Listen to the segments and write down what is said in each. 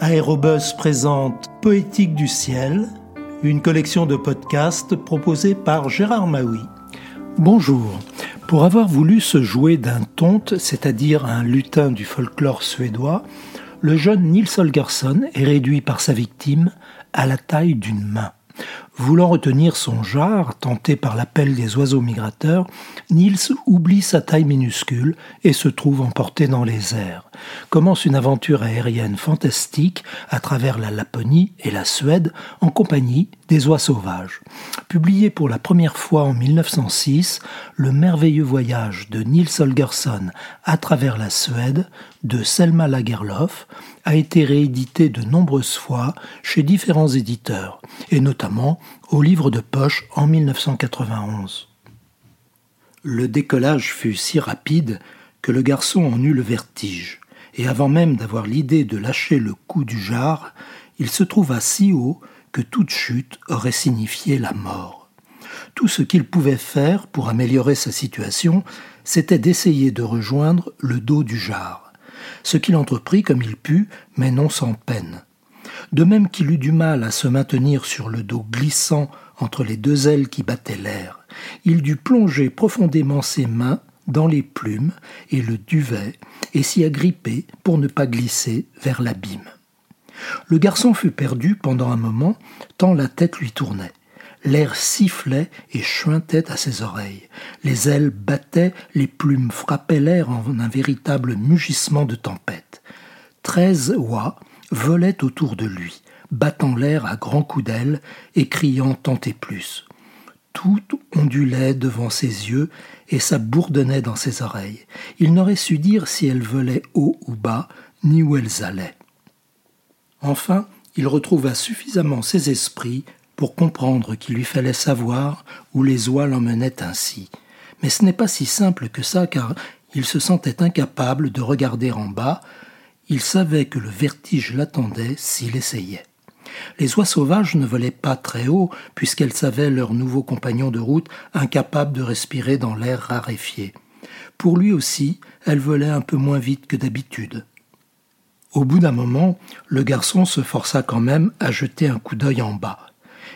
Aérobus présente Poétique du ciel, une collection de podcasts proposée par Gérard Maui. Bonjour. Pour avoir voulu se jouer d'un tonte, c'est-à-dire un lutin du folklore suédois, le jeune Nils Holgersson est réduit par sa victime à la taille d'une main. Voulant retenir son jar, tenté par l'appel des oiseaux migrateurs, Niels oublie sa taille minuscule et se trouve emporté dans les airs. Commence une aventure aérienne fantastique à travers la Laponie et la Suède en compagnie des oies sauvages. Publié pour la première fois en 1906, Le merveilleux voyage de Niels Holgersson à travers la Suède de Selma Lagerlof a été réédité de nombreuses fois chez différents éditeurs, et notamment au livre de poche en 1991. Le décollage fut si rapide que le garçon en eut le vertige, et avant même d'avoir l'idée de lâcher le coup du jar, il se trouva si haut que toute chute aurait signifié la mort. Tout ce qu'il pouvait faire pour améliorer sa situation, c'était d'essayer de rejoindre le dos du jar ce qu'il entreprit comme il put, mais non sans peine. De même qu'il eut du mal à se maintenir sur le dos glissant entre les deux ailes qui battaient l'air, il dut plonger profondément ses mains dans les plumes et le duvet et s'y agripper pour ne pas glisser vers l'abîme. Le garçon fut perdu pendant un moment, tant la tête lui tournait. L'air sifflait et chuintait à ses oreilles. Les ailes battaient, les plumes frappaient l'air en un véritable mugissement de tempête. Treize oies volaient autour de lui, battant l'air à grands coups d'ailes et criant tant et plus. Tout ondulait devant ses yeux et ça bourdonnait dans ses oreilles. Il n'aurait su dire si elles volaient haut ou bas, ni où elles allaient. Enfin, il retrouva suffisamment ses esprits pour comprendre qu'il lui fallait savoir où les oies l'emmenaient ainsi. Mais ce n'est pas si simple que ça, car il se sentait incapable de regarder en bas, il savait que le vertige l'attendait s'il essayait. Les oies sauvages ne volaient pas très haut, puisqu'elles savaient leur nouveau compagnon de route incapable de respirer dans l'air raréfié. Pour lui aussi, elles volaient un peu moins vite que d'habitude. Au bout d'un moment, le garçon se força quand même à jeter un coup d'œil en bas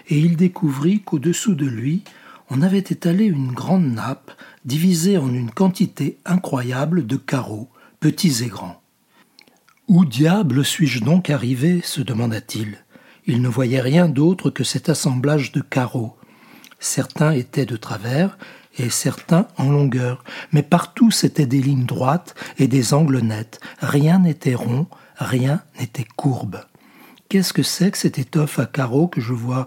et il découvrit qu'au-dessous de lui, on avait étalé une grande nappe divisée en une quantité incroyable de carreaux, petits et grands. Où diable suis-je donc arrivé? se demanda-t-il. Il ne voyait rien d'autre que cet assemblage de carreaux. Certains étaient de travers et certains en longueur, mais partout c'étaient des lignes droites et des angles nets. Rien n'était rond, rien n'était courbe. Qu'est-ce que c'est que cette étoffe à carreaux que je vois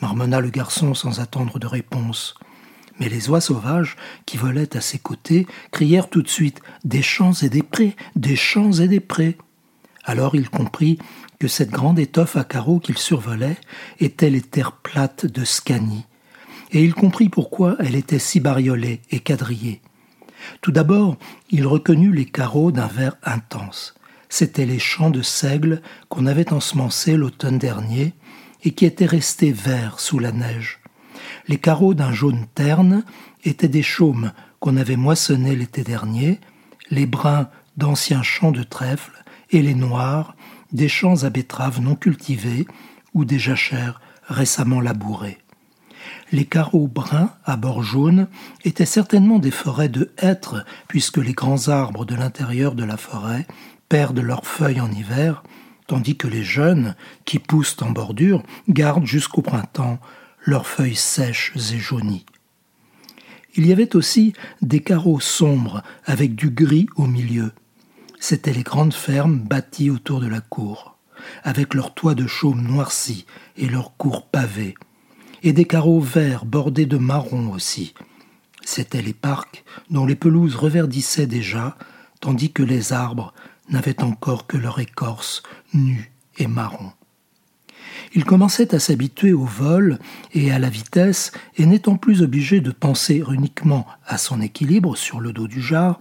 marmonna le garçon sans attendre de réponse. Mais les oies sauvages, qui volaient à ses côtés, crièrent tout de suite Des champs et des prés, des champs et des prés. Alors il comprit que cette grande étoffe à carreaux qu'il survolait était les terres plates de Scanie, et il comprit pourquoi elle était si bariolée et quadrillée. Tout d'abord, il reconnut les carreaux d'un vert intense. C'étaient les champs de seigle qu'on avait ensemencés l'automne dernier et qui étaient restés verts sous la neige. Les carreaux d'un jaune terne étaient des chaumes qu'on avait moissonnés l'été dernier, les bruns d'anciens champs de trèfle et les noirs des champs à betteraves non cultivés ou des jachères récemment labourées. Les carreaux bruns à bord jaune étaient certainement des forêts de hêtres, puisque les grands arbres de l'intérieur de la forêt perdent leurs feuilles en hiver tandis que les jeunes, qui poussent en bordure, gardent jusqu'au printemps leurs feuilles sèches et jaunies. Il y avait aussi des carreaux sombres avec du gris au milieu. C'étaient les grandes fermes bâties autour de la cour, avec leurs toits de chaume noircis et leurs cours pavées, et des carreaux verts bordés de marron aussi. C'étaient les parcs dont les pelouses reverdissaient déjà, tandis que les arbres n'avaient encore que leur écorce nue et marron. Il commençait à s'habituer au vol et à la vitesse, et n'étant plus obligé de penser uniquement à son équilibre sur le dos du jar,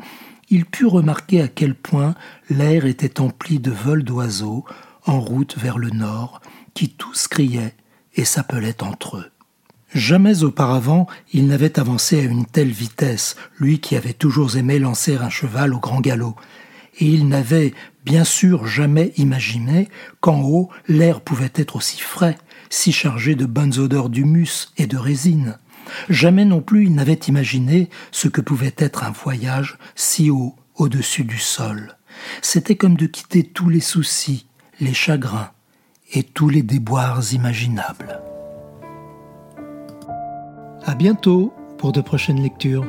il put remarquer à quel point l'air était empli de vols d'oiseaux en route vers le nord, qui tous criaient et s'appelaient entre eux. Jamais auparavant il n'avait avancé à une telle vitesse, lui qui avait toujours aimé lancer un cheval au grand galop, et il n'avait bien sûr jamais imaginé qu'en haut l'air pouvait être aussi frais, si chargé de bonnes odeurs d'humus et de résine. Jamais non plus il n'avait imaginé ce que pouvait être un voyage si haut au-dessus du sol. C'était comme de quitter tous les soucis, les chagrins et tous les déboires imaginables. À bientôt pour de prochaines lectures.